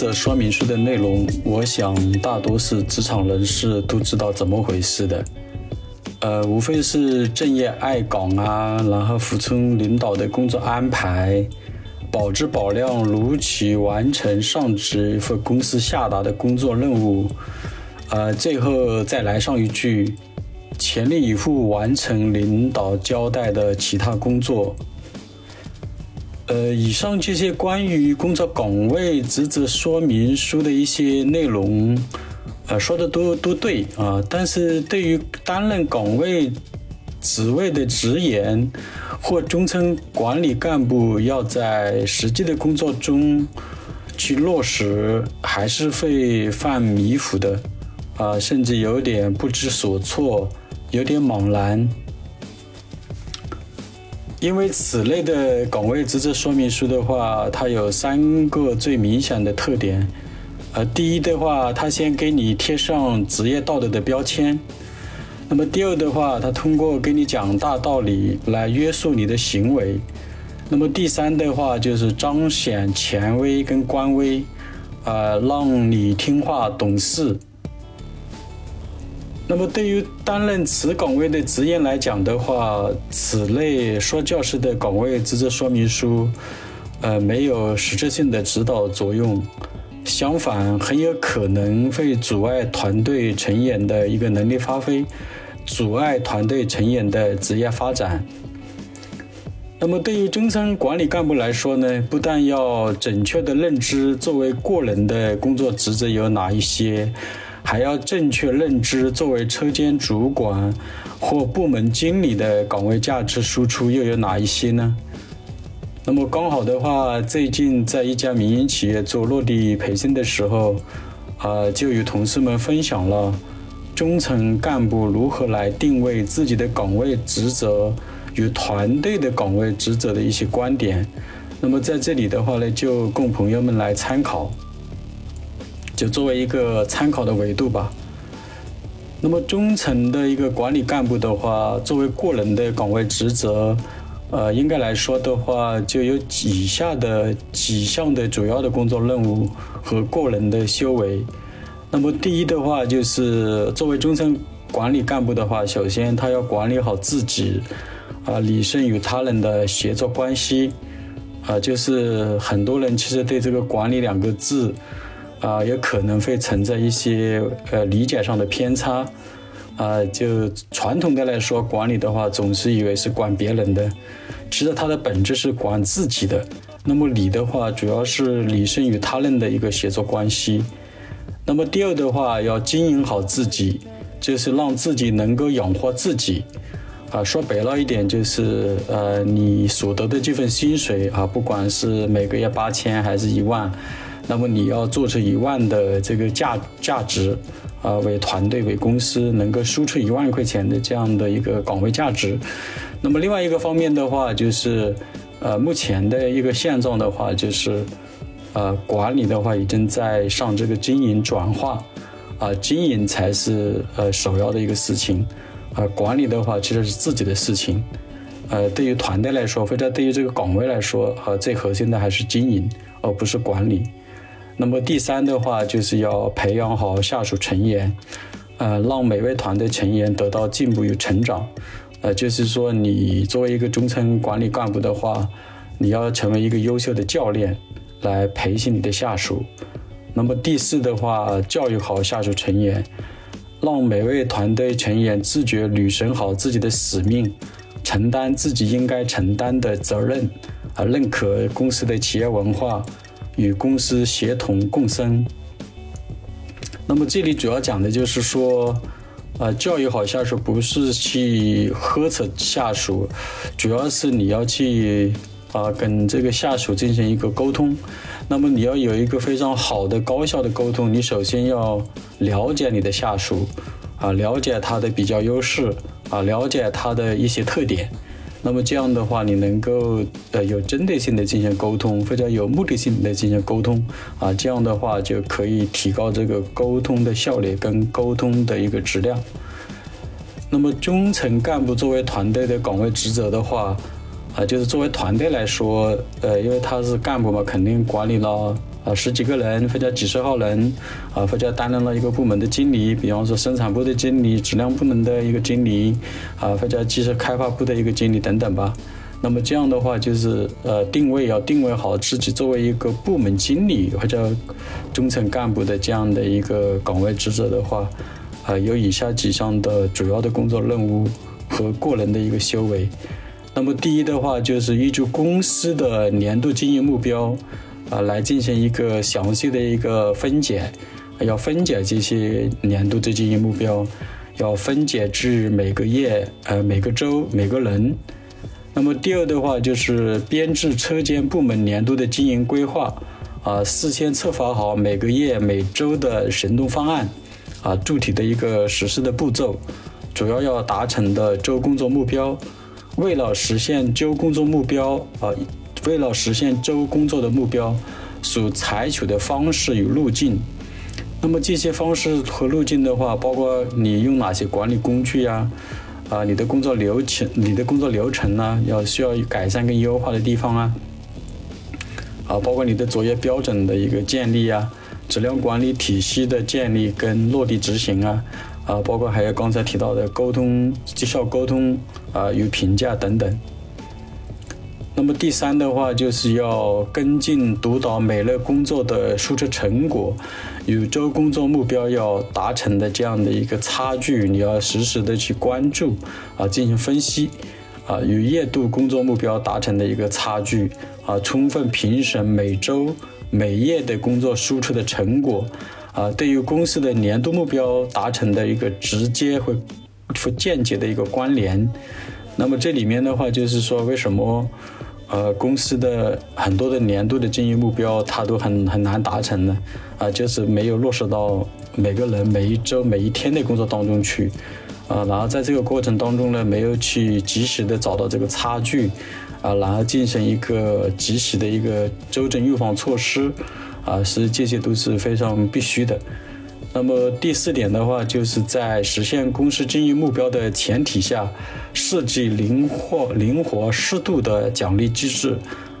这说明书的内容，我想大多是职场人士都知道怎么回事的。呃，无非是正业爱岗啊，然后服从领导的工作安排，保质保量，如期完成上级或公司下达的工作任务。呃，最后再来上一句，全力以赴完成领导交代的其他工作。呃，以上这些关于工作岗位职责说明书的一些内容。呃，说的都都对啊，但是对于担任岗位职位的职员或中层管理干部，要在实际的工作中去落实，还是会犯迷糊的啊，甚至有点不知所措，有点茫然。因为此类的岗位职责说明书的话，它有三个最明显的特点。呃，第一的话，它先给你贴上职业道德的标签；那么第二的话，它通过给你讲大道理来约束你的行为；那么第三的话，就是彰显权威跟官威，呃，让你听话懂事。那么对于担任此岗位的职员来讲的话，此类说教师的岗位职责说明书，呃，没有实质性的指导作用。相反，很有可能会阻碍团队成员的一个能力发挥，阻碍团队成员的职业发展。那么，对于中层管理干部来说呢，不但要准确的认知作为个人的工作职责有哪一些，还要正确认知作为车间主管或部门经理的岗位价值输出又有哪一些呢？那么刚好的话，最近在一家民营企业做落地培训的时候，啊，就与同事们分享了中层干部如何来定位自己的岗位职责与团队的岗位职责的一些观点。那么在这里的话呢，就供朋友们来参考，就作为一个参考的维度吧。那么中层的一个管理干部的话，作为个人的岗位职责。呃，应该来说的话，就有以下的几项的主要的工作任务和个人的修为。那么第一的话，就是作为中层管理干部的话，首先他要管理好自己，啊，理顺与他人的协作关系，啊，就是很多人其实对这个“管理”两个字，啊，有可能会存在一些呃理解上的偏差。啊，就传统的来说，管理的话，总是以为是管别人的，其实它的本质是管自己的。那么理的话，主要是理顺与他人的一个协作关系。那么第二的话，要经营好自己，就是让自己能够养活自己。啊，说白了一点，就是呃，你所得的这份薪水啊，不管是每个月八千还是一万，那么你要做出一万的这个价价值。啊，为团队、为公司能够输出一万块钱的这样的一个岗位价值。那么另外一个方面的话，就是，呃，目前的一个现状的话，就是，呃，管理的话已经在上这个经营转化，啊，经营才是呃首要的一个事情，啊，管理的话其实是自己的事情，呃，对于团队来说，或者对于这个岗位来说，啊，最核心的还是经营，而不是管理。那么第三的话，就是要培养好下属成员，呃，让每位团队成员得到进步与成长。呃，就是说，你作为一个中层管理干部的话，你要成为一个优秀的教练，来培训你的下属。那么第四的话，教育好下属成员，让每位团队成员自觉履行好自己的使命，承担自己应该承担的责任，啊，认可公司的企业文化。与公司协同共生。那么这里主要讲的就是说，呃，教育好下属不是去呵斥下属，主要是你要去啊跟这个下属进行一个沟通。那么你要有一个非常好的高效的沟通，你首先要了解你的下属，啊，了解他的比较优势，啊，了解他的一些特点。那么这样的话，你能够呃有针对性的进行沟通，或者有目的性的进行沟通啊，这样的话就可以提高这个沟通的效率跟沟通的一个质量。那么中层干部作为团队的岗位职责的话，啊，就是作为团队来说，呃，因为他是干部嘛，肯定管理了啊十几个人或者几十号人，啊或者担任了一个部门的经理，比方说生产部的经理、质量部门的一个经理，啊或者技术开发部的一个经理等等吧。那么这样的话，就是呃定位要定位好自己作为一个部门经理或者中层干部的这样的一个岗位职责的话，啊有以下几项的主要的工作任务和个人的一个修为。那么第一的话，就是依据公司的年度经营目标，啊来进行一个详细的一个分解，要分解这些年度的经营目标，要分解至每个月、呃每个周、每个人。那么第二的话就是编制车间部门年度的经营规划，啊，事先策划好每个月、每周的行动方案，啊，具体的一个实施的步骤，主要要达成的周工作目标。为了实现周工作目标，啊，为了实现周工作的目标，所采取的方式与路径。那么这些方式和路径的话，包括你用哪些管理工具呀？啊，你的工作流程，你的工作流程呢，要需要改善跟优化的地方啊，啊，包括你的作业标准的一个建立啊，质量管理体系的建立跟落地执行啊，啊，包括还有刚才提到的沟通、绩效沟通啊与评价等等。那么第三的话，就是要跟进督导每日工作的输出成果，与周工作目标要达成的这样的一个差距，你要实时的去关注啊，进行分析啊，与月度工作目标达成的一个差距啊，充分评审每周、每月的工作输出的成果啊，对于公司的年度目标达成的一个直接或或间接的一个关联。那么这里面的话，就是说为什么？呃，公司的很多的年度的经营目标，它都很很难达成的，啊，就是没有落实到每个人每一周、每一天的工作当中去，啊，然后在这个过程当中呢，没有去及时的找到这个差距，啊，然后进行一个及时的一个纠正预防措施，啊，是这些都是非常必须的。那么第四点的话，就是在实现公司经营目标的前提下，设计灵活、灵活、适度的奖励机制，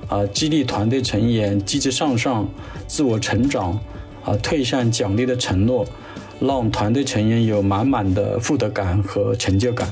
啊，激励团队成员积极向上、自我成长，啊，退向奖励的承诺，让团队成员有满满的获得感和成就感。